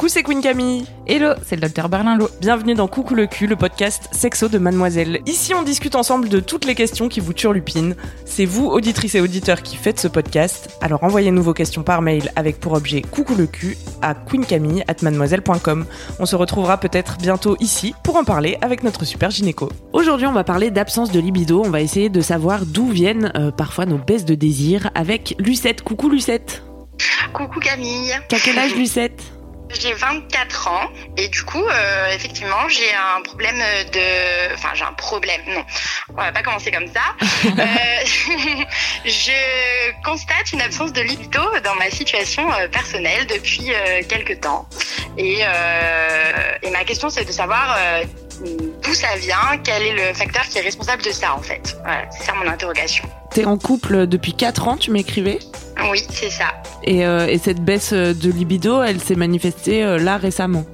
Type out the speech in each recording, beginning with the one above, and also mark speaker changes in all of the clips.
Speaker 1: Coucou, c'est Queen Camille.
Speaker 2: Hello, c'est le docteur Berlinlot.
Speaker 1: Bienvenue dans Coucou le cul, le podcast sexo de Mademoiselle. Ici, on discute ensemble de toutes les questions qui vous turlupinent. C'est vous, auditrices et auditeurs, qui faites ce podcast. Alors envoyez-nous vos questions par mail avec pour objet Coucou le cul à queencamille@mademoiselle.com. On se retrouvera peut-être bientôt ici pour en parler avec notre super gynéco. Aujourd'hui, on va parler d'absence de libido. On va essayer de savoir d'où viennent euh, parfois nos baisses de désir avec Lucette. Coucou Lucette.
Speaker 3: Coucou Camille.
Speaker 1: T'as quel âge Lucette?
Speaker 3: J'ai 24 ans et du coup, euh, effectivement, j'ai un problème de... Enfin, j'ai un problème, non. On va pas commencer comme ça. Euh, je constate une absence de libido dans ma situation euh, personnelle depuis euh, quelques temps. Et, euh, et ma question, c'est de savoir euh, d'où ça vient, quel est le facteur qui est responsable de ça, en fait. Voilà, c'est ça mon interrogation.
Speaker 1: T'es en couple depuis 4 ans, tu m'écrivais?
Speaker 3: Oui, c'est ça.
Speaker 1: et, euh, et cette baisse de libido, elle s'est manifestée euh, là récemment?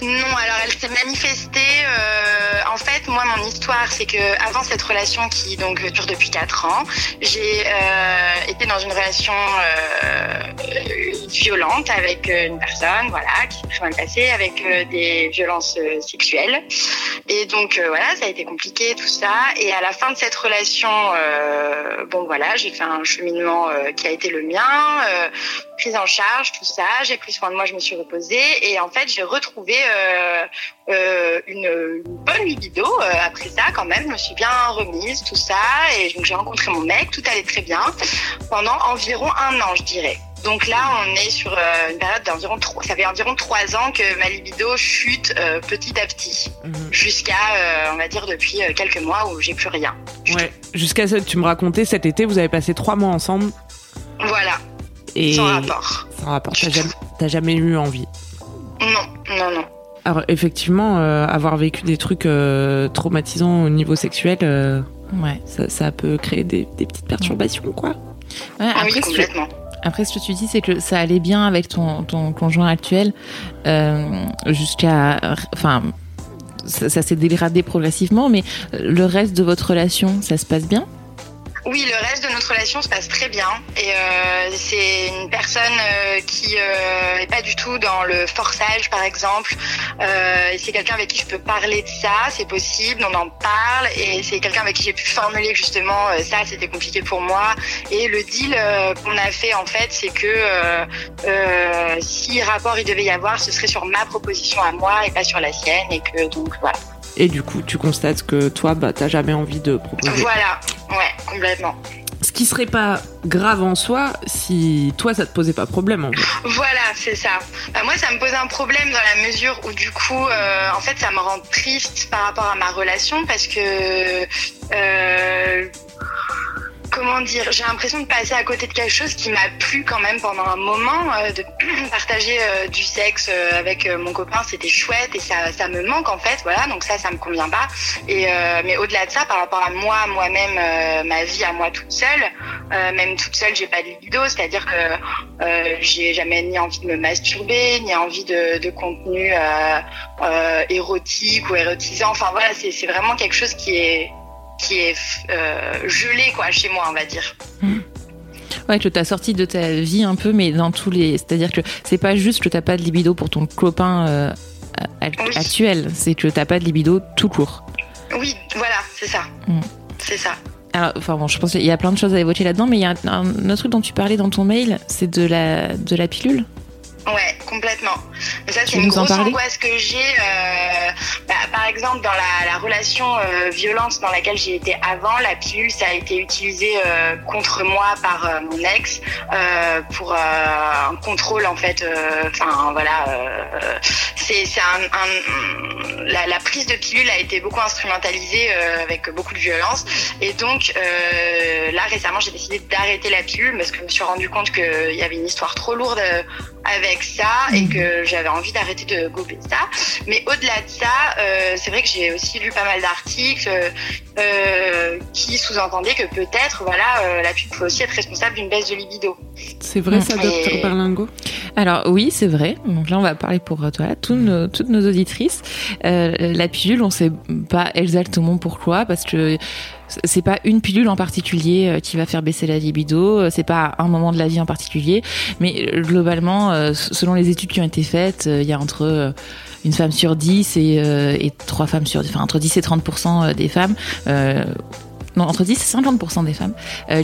Speaker 3: Non, alors elle s'est manifestée. En fait, moi, mon histoire, c'est que avant cette relation qui donc dure depuis 4 ans, j'ai euh, été dans une relation euh, violente avec euh, une personne, voilà, qui s'est très mal passée, avec euh, des violences euh, sexuelles. Et donc euh, voilà, ça a été compliqué tout ça. Et à la fin de cette relation, bon voilà, j'ai fait un cheminement qui a été le mien. prise en charge, tout ça. J'ai pris soin de moi, je me suis reposée et en fait j'ai retrouvé une, une bonne libido euh, après ça quand même. Je me suis bien remise, tout ça et donc j'ai rencontré mon mec, tout allait très bien pendant environ un an, je dirais. Donc là, on est sur euh, une période d'environ trois. Ça fait environ trois ans que ma libido chute euh, petit à petit, jusqu'à, euh, on va dire, depuis quelques mois où j'ai plus rien.
Speaker 1: Ouais. Jusqu'à ça, tu me racontais cet été, vous avez passé trois mois ensemble
Speaker 3: Voilà,
Speaker 1: et
Speaker 3: sans rapport.
Speaker 1: sans rapport. T'as jamais, t'as jamais eu envie.
Speaker 3: Non, non, non.
Speaker 1: Alors effectivement, euh, avoir vécu des trucs euh, traumatisants au niveau sexuel, euh,
Speaker 2: Ouais.
Speaker 1: ça, ça peut créer des, des petites perturbations, quoi.
Speaker 2: Ouais,
Speaker 3: Ah
Speaker 2: après,
Speaker 3: oui,
Speaker 2: ce que, après, ce que tu dis, c'est que ça allait bien avec ton, ton conjoint actuel euh, jusqu'à. Enfin, ça, ça s'est dégradé progressivement, mais le reste de votre relation, ça se passe bien?
Speaker 3: Oui, le reste de notre relation se passe très bien. Et euh, c'est une personne euh, qui euh, est pas du tout dans le forçage, par exemple. Euh, c'est quelqu'un avec qui je peux parler de ça, c'est possible, on en parle. Et c'est quelqu'un avec qui j'ai pu formuler justement euh, ça, c'était compliqué pour moi. Et le deal euh, qu'on a fait en fait, c'est que euh, euh, si rapport il devait y avoir, ce serait sur ma proposition à moi et pas sur la sienne. Et que donc voilà.
Speaker 1: Et du coup, tu constates que toi, bah, t'as jamais envie de proposer.
Speaker 3: Voilà, ouais, complètement.
Speaker 1: Ce qui serait pas grave en soi si toi, ça te posait pas problème. En fait.
Speaker 3: Voilà, c'est ça. Bah, moi, ça me pose un problème dans la mesure où, du coup, euh, en fait, ça me rend triste par rapport à ma relation parce que, euh, comment dire, j'ai l'impression de passer à côté de quelque chose qui m'a plu quand même pendant un moment, euh, de partager euh, du sexe euh, avec euh, mon copain, c'était chouette et ça, ça me manque en fait, voilà. Donc ça, ça me convient pas. Et euh, mais au-delà de ça, par rapport à moi, moi-même, euh, ma vie à moi toute seule, même toute seule, j'ai pas de libido, c'est-à-dire que j'ai jamais ni envie de me masturber, ni envie de, de contenu érotique ou érotisant. Enfin voilà, c'est vraiment quelque chose qui est qui est euh, gelé quoi chez moi, on va dire.
Speaker 2: Ouais, que t'as sorti de ta vie un peu, mais dans tous les. C'est-à-dire que c'est pas juste que t'as pas de libido pour ton copain euh,
Speaker 3: Oui.
Speaker 2: actuel, c'est que t'as pas de libido tout court.
Speaker 3: Oui, voilà, c'est ça.
Speaker 2: Mm.
Speaker 3: C'est ça.
Speaker 2: Alors, enfin bon, je pense qu'il y a plein de choses à évoquer là-dedans, mais il y a un, un autre truc dont tu parlais dans ton mail, c'est de la, de la pilule.
Speaker 3: Ouais, complètement. Mais ça, c'est une grosse angoisse que j'ai. euh, bah, par exemple, dans la, la relation euh, violente dans laquelle j'ai été avant, la pilule, ça a été utilisé euh, contre moi par euh, mon ex pour un contrôle, en fait. Enfin, voilà. c'est un, un- la, la prise de pilule a été beaucoup instrumentalisée avec beaucoup de violence. Et donc, là, récemment, j'ai décidé d'arrêter la pilule parce que je me suis rendu compte qu'il y avait une histoire trop lourde euh, avec ça et que j'avais envie d'arrêter de gober ça. Mais au-delà de ça, euh, c'est vrai que j'ai aussi lu pas mal d'articles euh, qui sous-entendaient que peut-être, voilà, euh, la pilule peut aussi être responsable d'une baisse de libido.
Speaker 1: C'est vrai ça,
Speaker 3: Et-
Speaker 1: docteur Berlingo
Speaker 2: Alors oui, c'est vrai. Donc là, on va parler pour toi, tous nos- toutes nos auditrices. Euh, la pilule, on sait pas exactement pourquoi, parce que c'est pas une pilule en particulier euh, qui va faire baisser la libido. euh, C'est pas un moment de la vie en particulier, mais euh, globalement, selon les études qui ont été faites, il y a entre une femme sur 10 et, et trois femmes sur, enfin entre 10 et 30 des femmes. non, entre 10 et 50% des femmes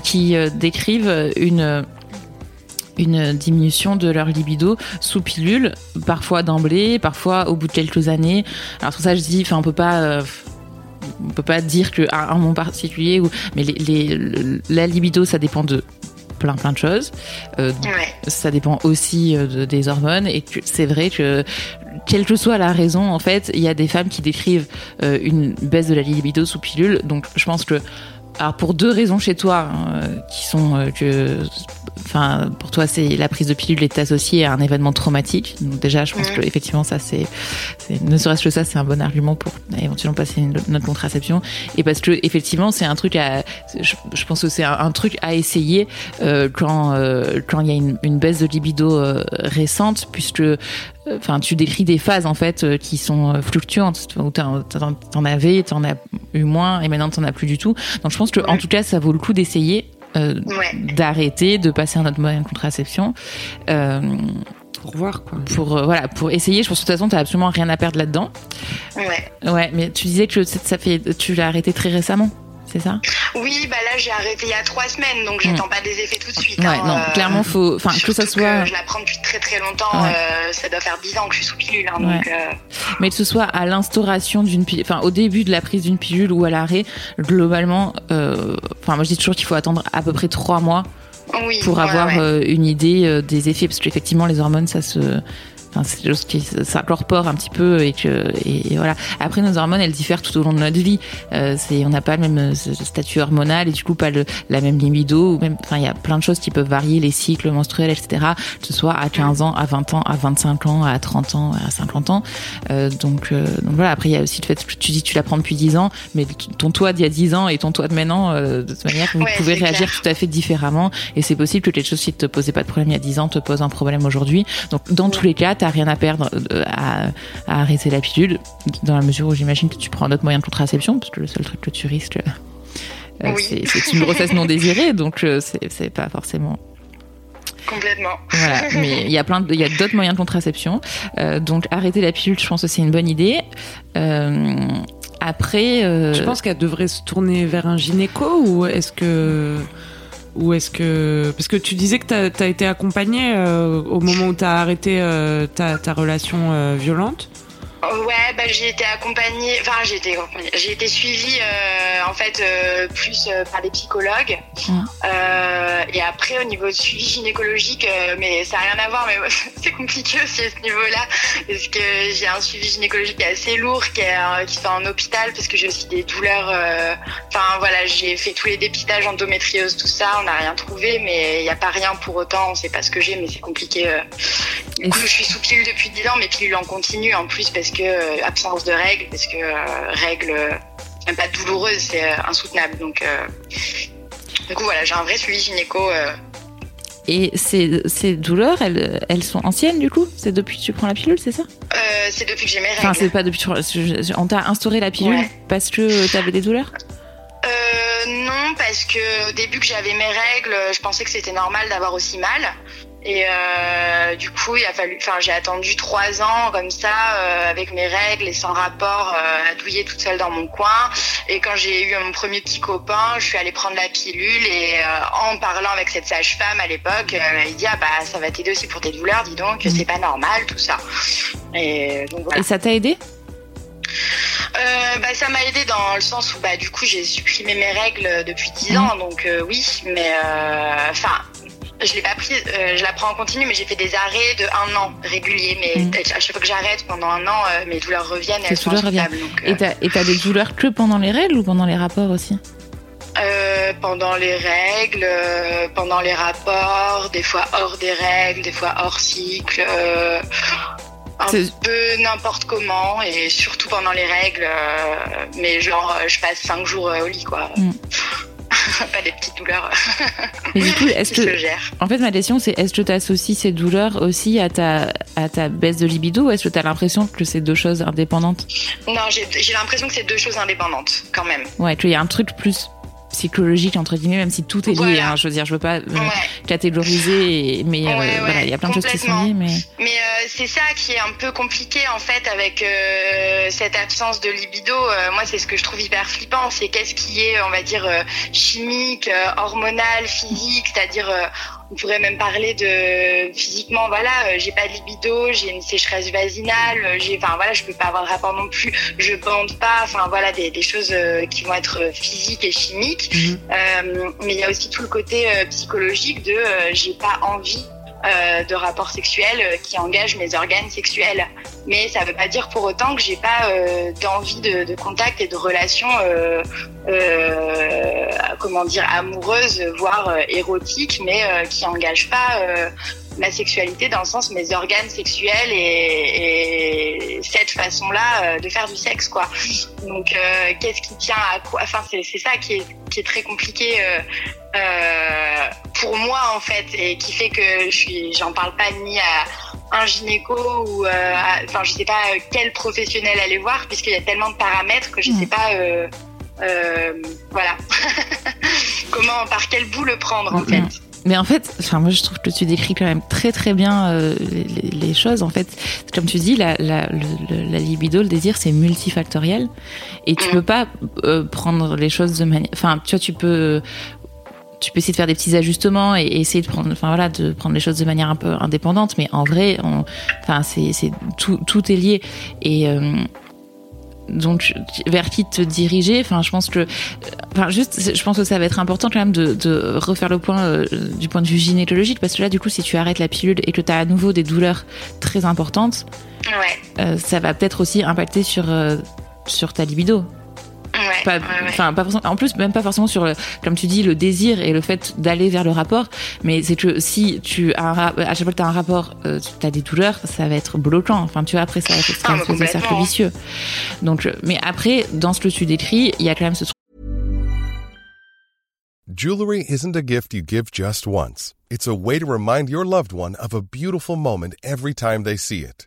Speaker 2: qui décrivent une une diminution de leur libido sous pilule, parfois d'emblée, parfois au bout de quelques années. Alors pour ça, je dis, enfin, on peut pas, on peut pas dire que à un moment particulier, ou, mais les, les- le- la libido, ça dépend de plein plein de choses. Euh,
Speaker 3: Ouais.
Speaker 2: ça dépend aussi euh, de- des hormones et c'est vrai que quelle que soit la raison, en fait, il y a des femmes qui décrivent euh, une baisse de la libido sous pilule. Donc, je pense que, alors pour deux raisons chez toi, hein, euh, qui sont euh, que, enfin, pour toi, c'est la prise de pilule est associée à un événement traumatique. Donc déjà, je pense que effectivement, ça, c'est, ne serait-ce que ça, c'est un bon argument pour éventuellement passer une, notre contraception. Et parce que effectivement, c'est un truc à, je, je pense que c'est un, un truc à essayer euh, quand euh, quand il y a une, une baisse de libido récente, puisque enfin tu décris des phases en fait euh, qui sont euh, fluctuantes où t'en, avais t'en as eu moins et maintenant t'en as plus du tout donc je pense que en tout cas ça vaut le coup d'essayer euh,
Speaker 3: Ouais.
Speaker 2: d'arrêter de passer un autre moyen de contraception euh,
Speaker 1: Pour voir quoi.
Speaker 2: pour euh, voilà pour essayer je pense que de toute façon t'as absolument rien à perdre là-dedans
Speaker 3: Ouais.
Speaker 2: ouais mais tu disais que ça fait tu l'as arrêté très récemment c'est ça?
Speaker 3: Oui, bah là j'ai arrêté il y a trois semaines, donc j'attends pas des effets tout de suite.
Speaker 2: ouais
Speaker 3: hein,
Speaker 2: non
Speaker 3: euh,
Speaker 2: clairement faut enfin que ça soit
Speaker 3: je la prends depuis très très longtemps.
Speaker 2: Ouais.
Speaker 3: euh, ça doit faire dix ans que je suis sous pilule, hein,
Speaker 2: Ouais.
Speaker 3: donc. euh,
Speaker 2: mais que ce soit à l'instauration d'une pilule, enfin au début de la prise d'une pilule ou à l'arrêt, globalement, enfin moi je dis toujours qu'il faut attendre à peu près trois mois
Speaker 3: oui.
Speaker 2: pour avoir une idée des effets, parce qu'effectivement les hormones ça se Enfin, c'est quelque chose qui s'incorpore un petit peu et que et, voilà. Après nos hormones elles diffèrent tout au long de notre vie. Euh, c'est on n'a pas le même euh, statut hormonal et du coup pas le, la même libido ou même enfin il y a plein de choses qui peuvent varier les cycles menstruels etc. Que ce soit à 15 ans, à 20 ans, à 25 ans, à 30 ans, à 50 ans. Euh, donc euh, donc voilà. Après il y a aussi le fait que tu dis tu la prends depuis 10 ans, mais ton toi d'il y a 10 ans et ton toi de maintenant euh, de toute manière vous
Speaker 3: Ouais,
Speaker 2: pouvez réagir
Speaker 3: clair.
Speaker 2: tout à fait différemment et c'est possible que quelque chose qui te posait pas de problème il y a 10 ans te pose un problème aujourd'hui. Donc dans tous les cas, t'as rien à perdre euh, à, à arrêter la pilule dans la mesure où j'imagine que tu prends un autre moyen de contraception parce que le seul truc que tu risques euh,
Speaker 3: Oui.
Speaker 2: c'est une grossesse non désirée donc euh, c'est c'est pas forcément
Speaker 3: Complètement.
Speaker 2: voilà mais il y a plein de- il y a d'autres moyens de contraception Euh, donc arrêter la pilule je pense que c'est une bonne idée Euh, après euh,
Speaker 1: Je pense qu'elle devrait se tourner vers un gynéco ou est-ce que ou est-ce que parce que tu disais que t'as as été accompagnée euh, au moment où t'as arrêté euh, ta, ta relation euh, violente.
Speaker 3: Ouais, bah, j'ai été accompagnée, enfin j'ai été accompagnée, j'ai été suivie euh, en fait euh, plus euh, par des psychologues. Euh, et après au niveau de suivi gynécologique, mais ça n'a rien à voir, mais c'est compliqué aussi à ce niveau-là parce que j'ai un suivi gynécologique assez lourd qui est qui fait en hôpital parce que j'ai aussi des douleurs. Enfin voilà, j'ai fait tous les dépistages endométriose, tout ça, on n'a rien trouvé, mais il n'y a pas rien pour autant, on sait pas ce que j'ai, mais c'est compliqué. Du coup, je suis sous pilule depuis 10 ans, mais pilule en continu en plus parce que euh, absence de règles, parce que euh, règles euh, même pas douloureuses, c'est insoutenable. Donc, du coup, voilà, j'ai un vrai suivi gynéco.
Speaker 2: et ces, ces douleurs elles elles sont anciennes du coup? C'est depuis que tu prends la pilule c'est ça?
Speaker 3: Euh, c'est depuis que j'ai mes règles.
Speaker 2: Enfin, c'est pas depuis. je- On t'a instauré la pilule
Speaker 3: Ouais.
Speaker 2: parce que t'avais des douleurs?
Speaker 3: Euh, non, parce que au début que j'avais mes règles, je pensais que c'était normal d'avoir aussi mal. Et euh, du coup, il a fallu, enfin, j'ai attendu trois ans comme ça, euh, avec mes règles et sans rapport, euh, à douiller toute seule dans mon coin. Et quand j'ai eu mon premier petit copain, je suis allée prendre la pilule et en parlant avec cette sage-femme à l'époque, il dit ah bah ça va t'aider aussi pour tes douleurs, dis donc, c'est pas normal tout ça. Et donc voilà.
Speaker 2: Et ça t'a aidé?
Speaker 3: Euh, bah, ça m'a aidé dans le sens où bah du coup j'ai supprimé mes règles depuis 10 ans donc euh, oui mais euh, enfin je l'ai pas pris euh, je la prends en continu mais j'ai fait des arrêts de un an réguliers mais
Speaker 2: Mhm.
Speaker 3: à chaque fois que j'arrête pendant un an euh, mes douleurs reviennent et elles sont
Speaker 2: reviennent.
Speaker 3: donc, euh,
Speaker 2: Et t'as des douleurs que pendant les règles ou pendant les rapports aussi
Speaker 3: euh, pendant les règles pendant les rapports des fois hors des règles des fois hors cycle un peu n'importe comment et surtout pendant les règles mais genre je passe cinq jours au lit quoi
Speaker 2: Mm.
Speaker 3: pas des petites douleurs.
Speaker 2: Mais du coup, est-ce que
Speaker 3: gèrent
Speaker 2: En fait, ma question, c'est est-ce que tu associes ces douleurs aussi à ta, à ta baisse de libido ou est-ce que tu as l'impression que c'est deux choses indépendantes?
Speaker 3: Non j'ai l'impression que c'est deux choses indépendantes quand même.
Speaker 2: Ouais, qu'il y a un truc plus psychologique, entre guillemets, même si tout est lié.
Speaker 3: Voilà.
Speaker 2: hein, je veux dire, je veux pas euh,
Speaker 3: ouais
Speaker 2: catégoriser, et- mais euh,
Speaker 3: Ouais, ouais,
Speaker 2: voilà, il y a plein de choses qui sont liées. Mais...
Speaker 3: Mais euh, c'est ça qui est un peu compliqué en fait avec cette absence de libido. Moi, c'est ce que je trouve hyper flippant, c'est qu'est-ce qui est, on va dire, chimique, hormonal, physique, c'est-à-dire, on pourrait même parler de physiquement, voilà, euh, j'ai pas de libido, j'ai une sécheresse vaginale, euh, j'ai, enfin voilà, je peux pas avoir de rapport non plus, je bande pas, enfin voilà, des, des choses euh, qui vont être physiques et chimiques.
Speaker 1: Mhm.
Speaker 3: Mais il y a aussi tout le côté psychologique de j'ai pas envie de rapports sexuels euh, qui engagent mes organes sexuels. Mais ça veut pas dire pour autant que j'ai pas euh, d'envie de, de contact et de relations, euh, euh, comment dire, amoureuses, voire euh, érotiques, mais euh, qui engagent pas euh, ma sexualité dans le sens mes organes sexuels et, et cette façon-là de faire du sexe, quoi. Donc, qu'est-ce qui tient à quoi Enfin, c'est ça qui est, qui est très compliqué. pour moi en fait et qui fait que je suis j'en parle pas ni à un gynéco ou euh, enfin je sais pas euh, quel professionnel aller voir puisqu'il y a tellement de paramètres que je
Speaker 2: Mm.
Speaker 3: sais pas euh, voilà comment par quel bout le prendre en
Speaker 2: Mm.
Speaker 3: fait
Speaker 2: Mais en fait, enfin moi je trouve que tu décris quand même très très bien euh, les, choses. En fait, comme tu dis, la, la, le- la libido, le désir, c'est multifactoriel et tu
Speaker 3: Mm.
Speaker 2: peux pas euh, prendre les choses de manière. Enfin, tu vois, tu peux tu peux essayer de faire des petits ajustements et, essayer de prendre, enfin voilà, de prendre les choses de manière un peu indépendante. Mais en vrai, on, enfin c'est c'est tout tout est lié. Et euh, donc vers qui te diriger? Enfin je pense que enfin juste je pense que ça va être important quand même de, de refaire le point euh, du point de vue gynécologique. Parce que là du coup si tu arrêtes la pilule et que tu as à nouveau des douleurs très importantes
Speaker 3: ouais.
Speaker 2: euh, ça va peut-être aussi impacter sur euh, sur ta libido
Speaker 3: ouais
Speaker 2: pas
Speaker 3: ouais,
Speaker 2: pas forcément- en plus même pas forcément sur le, comme tu dis le désir et le fait d'aller vers le rapport mais c'est que si tu as un, à chaque fois que tu as un rapport euh, tu as des douleurs ça va être bloquant. Enfin tu vois après ça va être
Speaker 3: Ah,
Speaker 2: un
Speaker 3: bah,
Speaker 2: cercle vicieux. Donc euh, mais après dans ce que tu décris il y a quand même ce
Speaker 4: Jewelry isn't a gift you give just once. It's a way to remind your loved one of a beautiful moment every time they see it.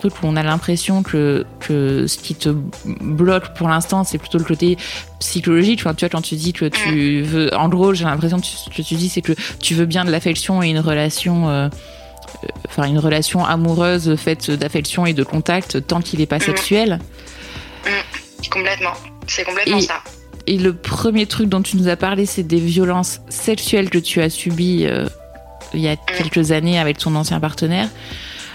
Speaker 2: truc où on a l'impression que, que ce qui te bloque pour l'instant, c'est plutôt le côté psychologique. Enfin, tu vois, quand tu dis que tu veux, en gros, j'ai l'impression que ce que tu dis, c'est que tu veux bien de l'affection et une relation, euh, euh, enfin, une relation amoureuse faite d'affection et de contact tant qu'il n'est pas sexuel.
Speaker 3: complètement c'est complètement
Speaker 2: Et-
Speaker 3: ça
Speaker 2: Et le premier truc dont tu nous as parlé, c'est des violences sexuelles que tu as subies euh, il y a quelques années avec ton ancien partenaire.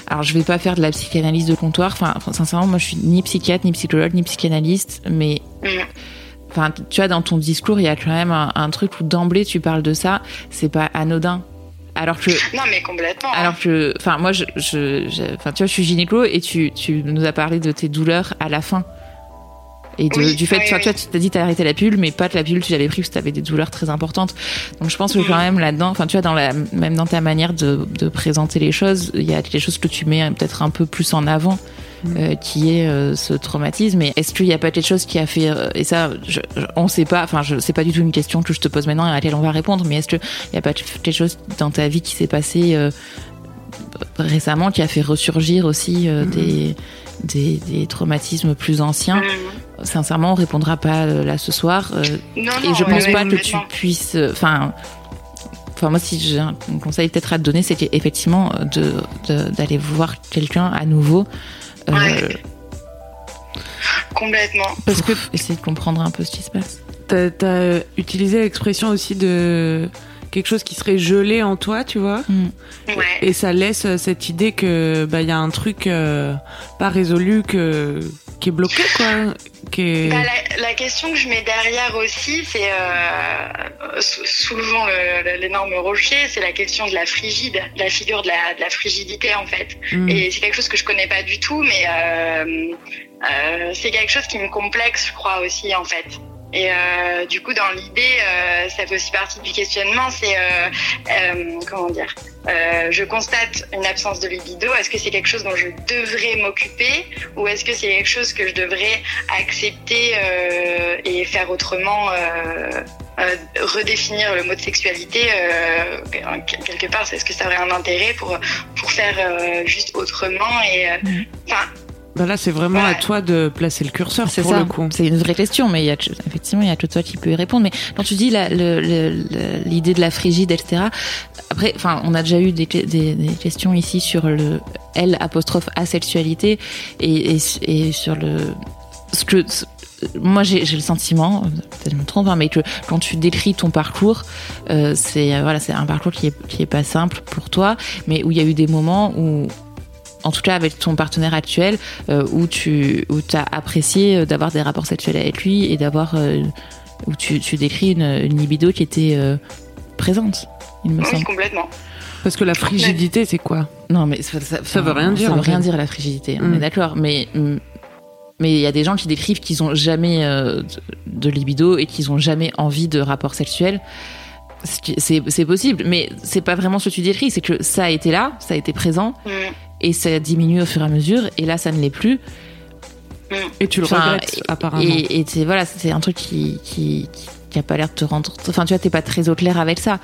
Speaker 2: Alors, je vais pas faire de la psychanalyse de comptoir. Enfin, sincèrement, moi, je suis ni psychiatre, ni psychologue, ni psychanalyste. Mais, enfin, tu vois, dans ton discours, il y a quand même un, un truc où d'emblée tu parles de ça. C'est pas anodin. Alors que,
Speaker 3: non mais complètement
Speaker 2: alors que, enfin, moi, je- enfin, tu vois, je suis gynéco et tu, tu nous as parlé de tes douleurs à la fin. Et de-
Speaker 3: Oui,
Speaker 2: du fait,
Speaker 3: oui,
Speaker 2: tu vois,
Speaker 3: oui.
Speaker 2: tu vois, tu t'as dit t'as arrêté la pilule, mais pas que la pilule tu l'avais pris parce que t'avais des douleurs très importantes. Donc je pense que quand même là-dedans, enfin tu vois, dans la, même dans ta manière de, de présenter les choses, il y a des choses que tu mets peut-être un peu plus en avant euh, qui est euh, ce traumatisme. Et est-ce qu'il n'y a pas quelque chose qui a fait euh, et ça, je, je- on sait pas. Enfin, je c'est pas du tout une question que je te pose maintenant et à laquelle on va répondre. Mais est-ce qu'il n'y a pas quelque chose dans ta vie qui s'est passé récemment qui a fait ressurgir aussi euh, des, des des traumatismes plus anciens?
Speaker 3: Mm.
Speaker 2: Sincèrement, on répondra pas euh, là ce soir. euh,
Speaker 3: Non,
Speaker 2: et je pense pas que tu puisses. euh, Enfin. Enfin, moi, si j'ai un conseil peut-être à te donner, c'est qu'effectivement, de, de- d'aller voir quelqu'un à nouveau. euh,
Speaker 3: Ouais. Complètement.
Speaker 1: Parce que
Speaker 2: essayer de comprendre un peu ce qui se passe.
Speaker 1: t'as as utilisé l'expression aussi de quelque chose qui serait gelé en toi, tu vois.
Speaker 3: Ouais.
Speaker 1: Et ça laisse cette idée que bah il y a un truc euh, pas résolu que qui est bloqué quoi, qui est
Speaker 3: Bah, la, la question que je mets derrière aussi, c'est euh, sou- soulevant le- le- l'énorme rocher, c'est la question de la frigide, de la figure de la, de la frigidité en fait.
Speaker 1: Mm.
Speaker 3: Et c'est quelque chose que je connais pas du tout, mais euh, euh, c'est quelque chose qui me complexe, je crois aussi en fait. Et euh, du coup, dans l'idée, euh, ça fait aussi partie du questionnement. C'est euh, comment dire euh, Je constate une absence de libido. Est-ce que c'est quelque chose dont je devrais m'occuper, ou est-ce que c'est quelque chose que je devrais accepter euh, et faire autrement euh, euh, redéfinir le mot de sexualité euh, quelque part, est-ce que ça aurait un intérêt pour pour faire euh, juste autrement et euh,
Speaker 2: Mhm.
Speaker 1: Bah là c'est vraiment à toi de placer le curseur
Speaker 2: C'est
Speaker 1: pour
Speaker 2: ça.
Speaker 1: le coup.
Speaker 2: C'est une vraie question, mais il y a effectivement, il y a que toi qui peux y répondre. Mais quand tu dis l'idée de la frigide, etc. Après, enfin, on a déjà eu des, des, des questions ici sur le L apostrophe asexualité et, et, et sur le ce que ce- moi j'ai le sentiment, peut-être je me trompe, hein, mais que quand tu décris ton parcours, euh, c'est euh, voilà, c'est un parcours qui est qui est pas simple pour toi, mais où il y a eu des moments où en tout cas avec ton partenaire actuel, euh, où tu où as apprécié euh, d'avoir des rapports sexuels avec lui et d'avoir euh, où tu, tu décris une, une libido qui était euh, présente, il me
Speaker 3: oui
Speaker 2: semble.
Speaker 3: complètement.
Speaker 1: Parce que la frigidité c'est quoi?
Speaker 2: Non, mais ça, ça,
Speaker 1: Ça veut rien dire,
Speaker 2: Ça veut rien
Speaker 1: fait.
Speaker 2: dire la frigidité. On
Speaker 1: Mm.
Speaker 2: est d'accord, mais mm, mais il y a des gens qui décrivent qu'ils ont jamais euh, de- de libido et qu'ils ont jamais envie de rapport sexuel. Ce qui- C'est c'est possible, mais c'est pas vraiment ce que tu décris. C'est que ça a été là, ça a été présent
Speaker 3: Mm.
Speaker 2: Et ça diminue au fur et à mesure. Et là, ça ne l'est plus.
Speaker 1: Et tu le
Speaker 2: Enfin,
Speaker 1: regrettes apparemment.
Speaker 2: Et, et c'est voilà, c'est un truc qui, qui, qui, qui a pas l'air de te rendre. Enfin, tu vois, t'es pas très au clair avec ça.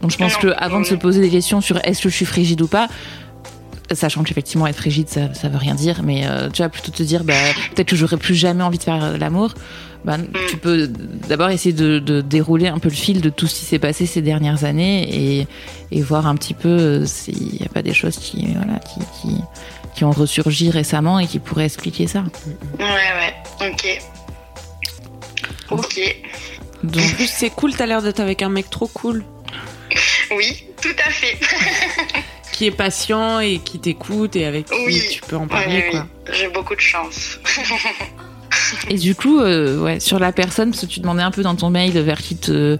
Speaker 2: Donc, je pense
Speaker 3: Non,
Speaker 2: que avant de se poser des questions sur est-ce que je suis frigide ou pas, sachant qu'effectivement être frigide, ça, ça veut rien dire, mais euh, tu vas plutôt te dire, bah, peut-être que j'aurais plus jamais envie de faire euh, l'amour. Bah, tu peux d'abord essayer de, de dérouler un peu le fil de tout ce qui s'est passé ces dernières années et, et voir un petit peu euh, s'il n'y a pas des choses qui, voilà, qui, qui, qui ont ressurgi récemment et qui pourraient expliquer ça.
Speaker 3: Ouais ouais. Ok. Ok.
Speaker 1: Donc, en plus c'est cool, t'as l'air d'être avec un mec trop cool,
Speaker 3: Oui, tout à fait.
Speaker 1: qui est patient et qui t'écoute et avec qui
Speaker 3: Oui.
Speaker 1: tu peux en parler
Speaker 3: oui. J'ai beaucoup de chance.
Speaker 2: Et du coup, euh, ouais, sur la personne, parce que tu demandais un peu dans ton mail vers qui te,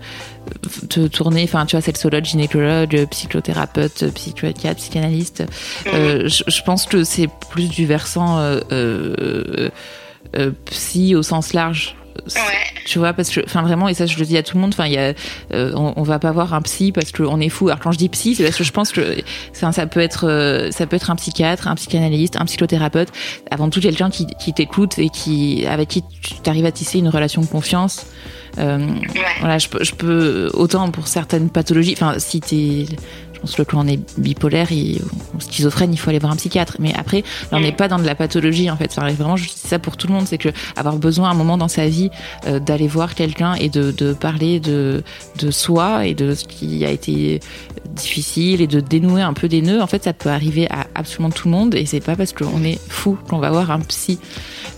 Speaker 2: te tourner, enfin, tu vois, sexologue, gynécologue, psychothérapeute, psychiatre, psychanalyste. Euh, je, je pense que c'est plus du versant euh, euh, euh, psy au sens large.
Speaker 3: Ouais.
Speaker 2: Tu vois, parce que, enfin, vraiment, et ça, je le dis à tout le monde, enfin, il y a, euh, on, on va pas voir un psy parce qu'on est fou. Alors, quand je dis psy, c'est parce que je pense que ça, ça peut être, euh, ça peut être un psychiatre, un psychanalyste, un psychothérapeute, avant tout quelqu'un qui, qui t'écoute et qui, avec qui tu arrives à tisser une relation de confiance. Euh,
Speaker 3: Ouais.
Speaker 2: voilà, je peux, je peux, autant pour certaines pathologies, enfin, si t'es, je pense que quand on est bipolaire et, ou schizophrène, il faut aller voir un psychiatre. Mais après, là, on n'est pas dans de la pathologie, en fait. Enfin, vraiment, je dis ça pour tout le monde, c'est que avoir besoin à un moment dans sa vie euh, d'aller voir quelqu'un et de, de parler de, de soi et de ce qui a été difficile et de dénouer un peu des nœuds, en fait, ça peut arriver à absolument tout le monde et c'est pas parce qu'on est fou qu'on va voir un psy.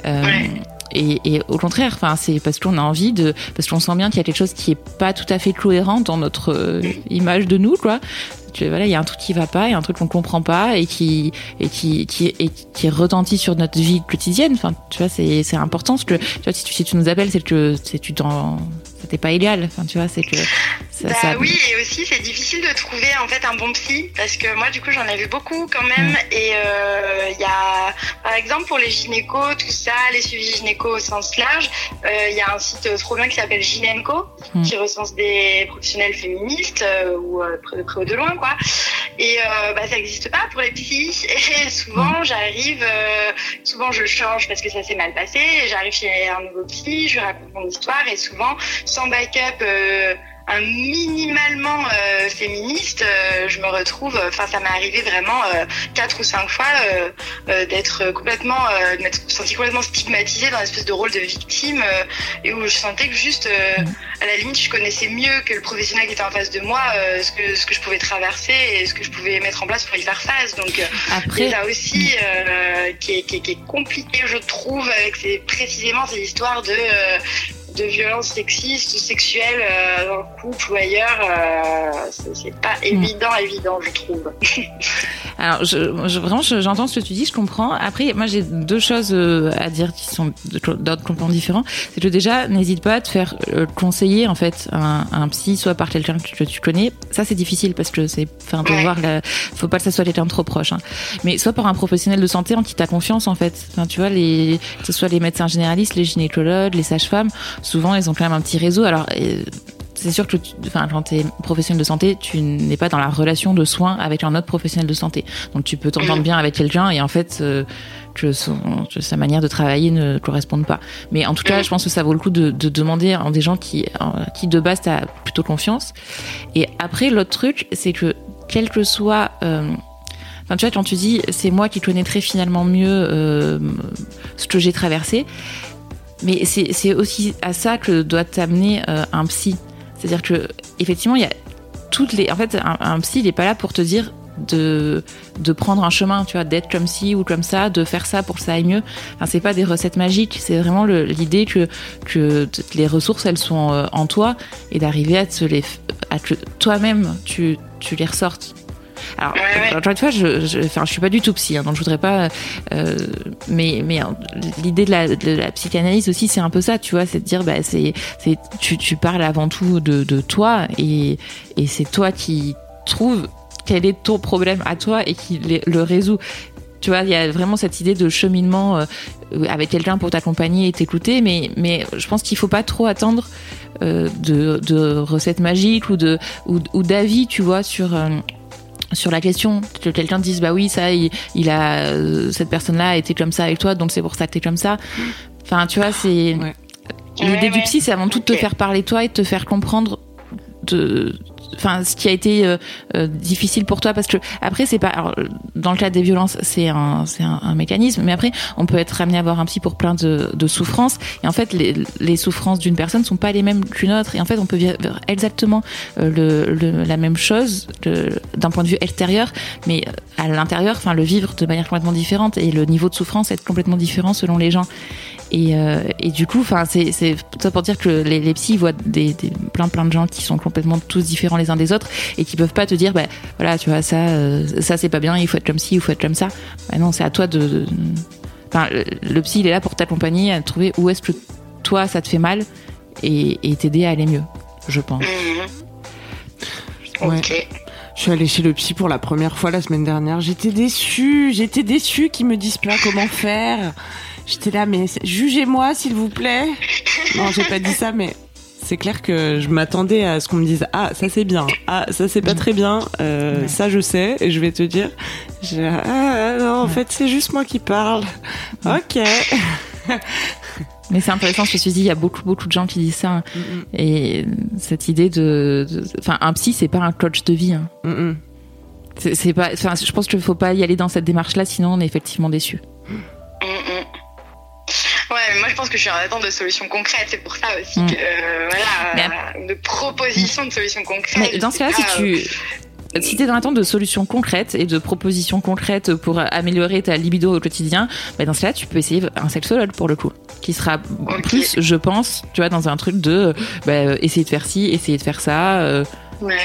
Speaker 2: Euh,
Speaker 3: Ouais.
Speaker 2: Et, au contraire, enfin, c'est parce qu'on a envie de, parce qu'on sent bien qu'il y a quelque chose qui est pas tout à fait cohérent dans notre euh, image de nous, quoi. Tu- voilà, il y a un truc qui va pas, il y a un truc qu'on comprend pas et qui et qui et qui retentit sur notre vie quotidienne. Enfin, tu vois, c'est c'est important parce que si tu si tu nous appelles, c'est que c'est tu dans c'était pas égal. Enfin, tu vois, c'est que ça,
Speaker 3: bah
Speaker 2: ça-
Speaker 3: oui, et aussi c'est difficile de trouver en fait un bon psy parce que moi du coup j'en ai vu beaucoup quand même et euh, il y a par exemple pour les gynécos tout ça, les suivis gynéco au sens large, euh, il y a un site trop bien qui s'appelle Gynenco
Speaker 2: Mm.
Speaker 3: qui recense des professionnels féministes euh, ou euh, de près ou de loin quoi Et euh, bah, ça n'existe pas pour les psys. Et souvent, j'arrive, euh, souvent je change parce que ça s'est mal passé. J'arrive chez un nouveau psy, je raconte mon histoire et souvent, sans backup, euh, minimalement euh, féministe, euh, je me retrouve, enfin ça m'est arrivé vraiment euh, quatre ou cinq fois d'être complètement, de m'être sentie complètement stigmatisée dans une espèce de rôle de victime et où je sentais que juste, à la limite, je connaissais mieux que le professionnel qui était en face de moi ce que ce que je pouvais traverser et ce que je pouvais mettre en place pour y faire face. Donc après, là aussi qui est, qui, est, qui, est, compliqué, je trouve, avec ces, précisément ces histoires de de violences sexistes ou sexuelles euh, dans le couple ou ailleurs, euh, c'est pas mm. évident, évident, je trouve.
Speaker 2: Alors, je, je, vraiment, j'entends ce que tu dis, je comprends. Après, moi, j'ai deux choses euh, à dire qui sont d'ordre complètement différent. C'est que déjà, n'hésite pas à te faire euh, conseiller, en fait, un, un psy, soit par quelqu'un que tu, connais. Ça, c'est difficile parce que c'est, enfin, de voir, la, faut pas que ça soit quelqu'un trop proche. Hein. Mais soit par un professionnel de santé en qui t'as confiance, en fait. Enfin, tu vois, les, que ce soit les médecins généralistes, les gynécologues, les sages-femmes, souvent, ils ont quand même un petit réseau. Alors, c'est sûr que, enfin, quand tu es professionnel de santé, tu n'es pas dans la relation de soins avec un autre professionnel de santé. Donc, tu peux t'entendre bien avec quelqu'un et en fait, euh, que, sa manière de travailler ne corresponde pas. Mais en tout cas, je pense que ça vaut le coup de, demander à des gens qui, qui de base, t'as plutôt confiance. Et après, l'autre truc, c'est que, quel que soit, euh, Enfin, tu vois, quand tu dis c'est moi qui connaîtrai finalement mieux euh, ce que j'ai traversé, mais c'est aussi à ça que doit t'amener euh, un psy. C'est-à-dire que effectivement, il y a toutes les. En fait, un, psy, n'est pas là pour te dire de, prendre un chemin, tu vois, d'être comme ci ou comme ça, de faire ça pour que ça aille mieux. Enfin, c'est pas des recettes magiques, c'est vraiment l'idée que, que les ressources, elles sont euh, en toi et d'arriver à te les. que toi-même, tu, tu les ressortes. Alors, encore une fois, je, je, enfin, je suis pas du tout psy, hein, donc je voudrais pas. Euh, mais, mais hein, l'idée de la, de la, psychanalyse aussi, c'est un peu ça, tu vois, c'est de dire, bah, c'est, c'est, tu, tu parles avant tout de, de toi et, et c'est toi qui trouves quel est ton problème à toi et qui le résout. Tu vois, il y a vraiment cette idée de cheminement euh, avec quelqu'un pour t'accompagner et t'écouter, mais, mais je pense qu'il faut pas trop attendre euh, de, de recettes magiques ou de ou, ou d'avis, tu vois, sur sur la question que quelqu'un dise bah oui ça il, il a euh, cette personne là a été comme ça avec toi donc c'est pour ça que t'es comme ça. Enfin tu vois c'est l'idée du psy c'est avant tout de te faire parler toi et de te faire comprendre de enfin ce qui a été euh, euh, difficile pour toi parce que après c'est pas alors, dans le cas des violences c'est un c'est un, mécanisme mais après on peut être amené à avoir un psy pour plein de, de souffrances et en fait les, les souffrances d'une personne sont pas les mêmes qu'une autre et en fait on peut vivre exactement euh, le, le, la même chose d'un point de vue extérieur mais à l'intérieur enfin le vivre de manière complètement différente et le niveau de souffrance est complètement différent selon les gens et, euh, et du coup, c'est c'est ça pour dire que les, les psys voient des, des, plein plein de gens qui sont complètement tous différents les uns des autres et qui peuvent pas te dire, bah voilà, tu vois ça, euh, ça c'est pas bien, il faut être comme ci, il faut être comme ça. Bah, non, c'est à toi de. Enfin, le, psy il est là pour t'accompagner à trouver où est-ce que toi ça te fait mal et t'aider à aller mieux, je pense.
Speaker 1: Mmh. Ouais. Je suis allée chez le psy pour la première fois la semaine dernière. J'étais déçue, j'étais déçue qu'ils me disent pas comment faire. J'étais là, mais jugez-moi, s'il vous plaît. Non, j'ai pas dit ça, mais c'est clair que je m'attendais à ce qu'on me dise ah ça c'est bien. Ah ça c'est pas très bien. Euh, ça je sais et je vais te dire ah non en fait c'est juste moi qui parle. Ok.
Speaker 2: Mais c'est intéressant ce que tu dis il y a beaucoup beaucoup de gens qui disent ça hein. et cette idée de enfin un psy c'est pas un coach de vie hein. c'est pas je pense qu'il faut pas y aller dans cette démarche là sinon on est effectivement déçu
Speaker 3: Moi je pense que je suis en attente de solutions concrètes. C'est pour ça aussi mm. que, euh, voilà, de propositions de solutions concrètes.
Speaker 2: Mais dans ce cas-là, si tu. Si t'es dans l'attente de solutions concrètes et de propositions concrètes pour améliorer ta libido au quotidien, bah dans ce cas-là, tu peux essayer un sexologue pour le coup, qui sera plus, je pense, tu vois, dans un truc de bah, essayer de faire ci, essayer de faire ça. Euh,
Speaker 3: ouais.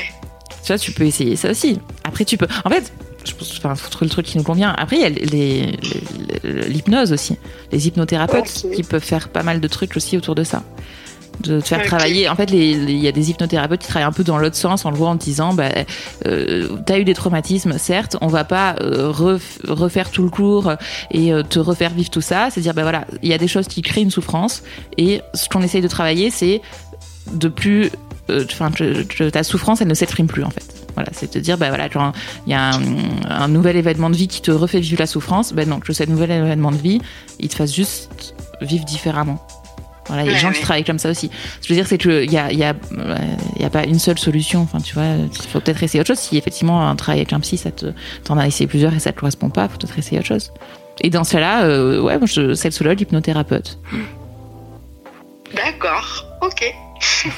Speaker 2: Tu vois, tu peux essayer ça aussi. Après, tu peux. En fait, je pense, enfin, faut trouver le truc qui nous convient. Après, il y a l'hypnose aussi, les hypnothérapeutes qui peuvent faire pas mal de trucs aussi autour de ça de te faire travailler. En fait, il y a des hypnothérapeutes qui travaillent un peu dans l'autre sens en le voit en te disant, bah, euh, t'as eu des traumatismes, certes, on va pas euh, refaire tout le cours et euh, te refaire vivre tout ça. C'est dire, bah voilà, il y a des choses qui créent une souffrance et ce qu'on essaye de travailler, c'est de plus, euh, enfin, ta souffrance, elle ne s'exprime plus en fait. Voilà, c'est te dire, bah voilà, genre, il y a un, un nouvel événement de vie qui te refait vivre la souffrance. Ben non, que ce nouvel événement de vie, il te fasse juste vivre différemment. Voilà, il y a des gens qui travaillent comme ça aussi. Ce que je veux dire, c'est qu'il y a, il y, a, il y a pas une seule solution. Enfin, tu vois, il faut peut-être essayer autre chose. Si effectivement un travail avec un psy, ça te, t'en as essayé plusieurs et ça te correspond pas, faut peut-être essayer autre chose. Et dans ce cas-là, euh, ouais, moi, je, sexologue, hypnothérapeute.
Speaker 3: D'accord, ok.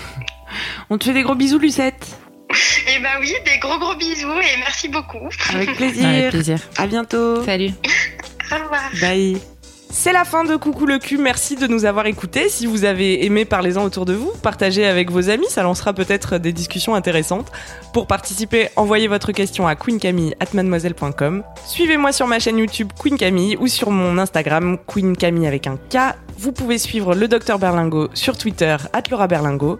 Speaker 1: On te fait des gros bisous, Lucette.
Speaker 3: Et bah oui, des gros gros bisous et merci beaucoup.
Speaker 1: Avec plaisir.
Speaker 2: Avec plaisir.
Speaker 1: À bientôt.
Speaker 2: Salut.
Speaker 3: Au revoir.
Speaker 1: Bye. C'est la fin de Coucou le cul, merci de nous avoir écoutés. Si vous avez aimé, parlez-en autour de vous, partagez avec vos amis, ça lancera peut-être des discussions intéressantes. Pour participer, envoyez votre question à queencamille@mademoiselle.com. Suivez-moi sur ma chaîne YouTube Queen Camille ou sur mon Instagram Queen Camille avec un K. Vous pouvez suivre le docteur Berlingo sur Twitter Laura Berlingo.